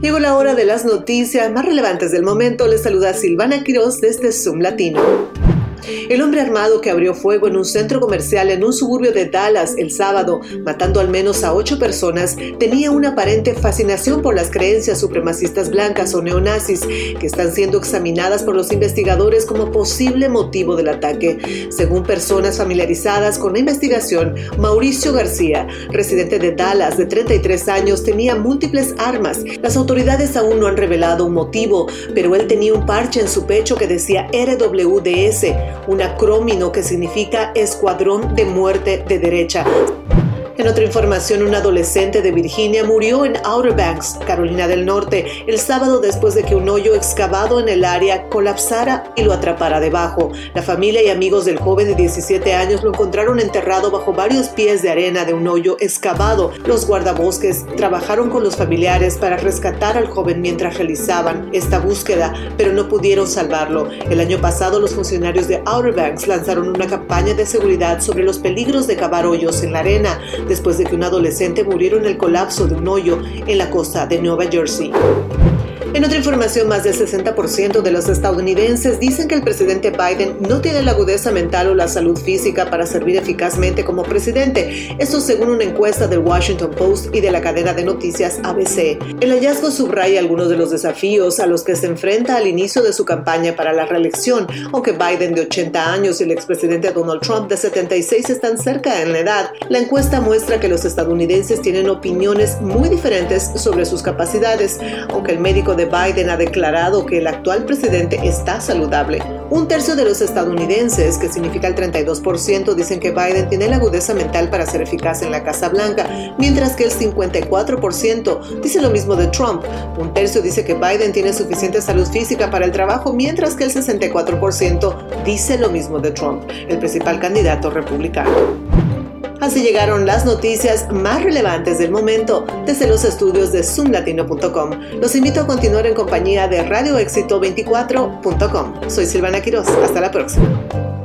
Llegó la hora de las noticias más relevantes del momento. Les saluda Silvana Quiroz desde Zoom Latino. El hombre armado que abrió fuego en un centro comercial en un suburbio de Dallas el sábado, matando al menos a ocho personas, tenía una aparente fascinación por las creencias supremacistas blancas o neonazis, que están siendo examinadas por los investigadores como posible motivo del ataque. Según personas familiarizadas con la investigación, Mauricio García, residente de Dallas de 33 años, tenía múltiples armas. Las autoridades aún no han revelado un motivo, pero él tenía un parche en su pecho que decía RWDS, un acrómino que significa Escuadrón de Muerte de Derecha. En otra información, un adolescente de Virginia murió en Outer Banks, Carolina del Norte, el sábado después de que un hoyo excavado en el área colapsara y lo atrapara debajo. La familia y amigos del joven de 17 años lo encontraron enterrado bajo varios pies de arena de un hoyo excavado. Los guardabosques trabajaron con los familiares para rescatar al joven mientras realizaban esta búsqueda, pero no pudieron salvarlo. El año pasado, los funcionarios de Outer Banks lanzaron una campaña de seguridad sobre los peligros de cavar hoyos en la arena después de que un adolescente muriera en el colapso de un hoyo en la costa de Nueva Jersey. En otra información, más del 60% de los estadounidenses dicen que el presidente Biden no tiene la agudeza mental o la salud física para servir eficazmente como presidente. Esto según una encuesta del Washington Post y de la cadena de noticias ABC. El hallazgo subraya algunos de los desafíos a los que se enfrenta al inicio de su campaña para la reelección, aunque Biden de 80 años y el expresidente Donald Trump de 76 están cerca en la edad. La encuesta muestra que los estadounidenses tienen opiniones muy diferentes sobre sus capacidades, aunque el médico de Biden ha declarado que el actual presidente está saludable. Un tercio de los estadounidenses, que significa el 32%, dicen que Biden tiene la agudeza mental para ser eficaz en la Casa Blanca, mientras que el 54% dice lo mismo de Trump. Un tercio dice que Biden tiene suficiente salud física para el trabajo, mientras que el 64% dice lo mismo de Trump, el principal candidato republicano. Así llegaron las noticias más relevantes del momento desde los estudios de zoomlatino.com. Los invito a continuar en compañía de radioexito24.com. Soy Silvana Quiroz. Hasta la próxima.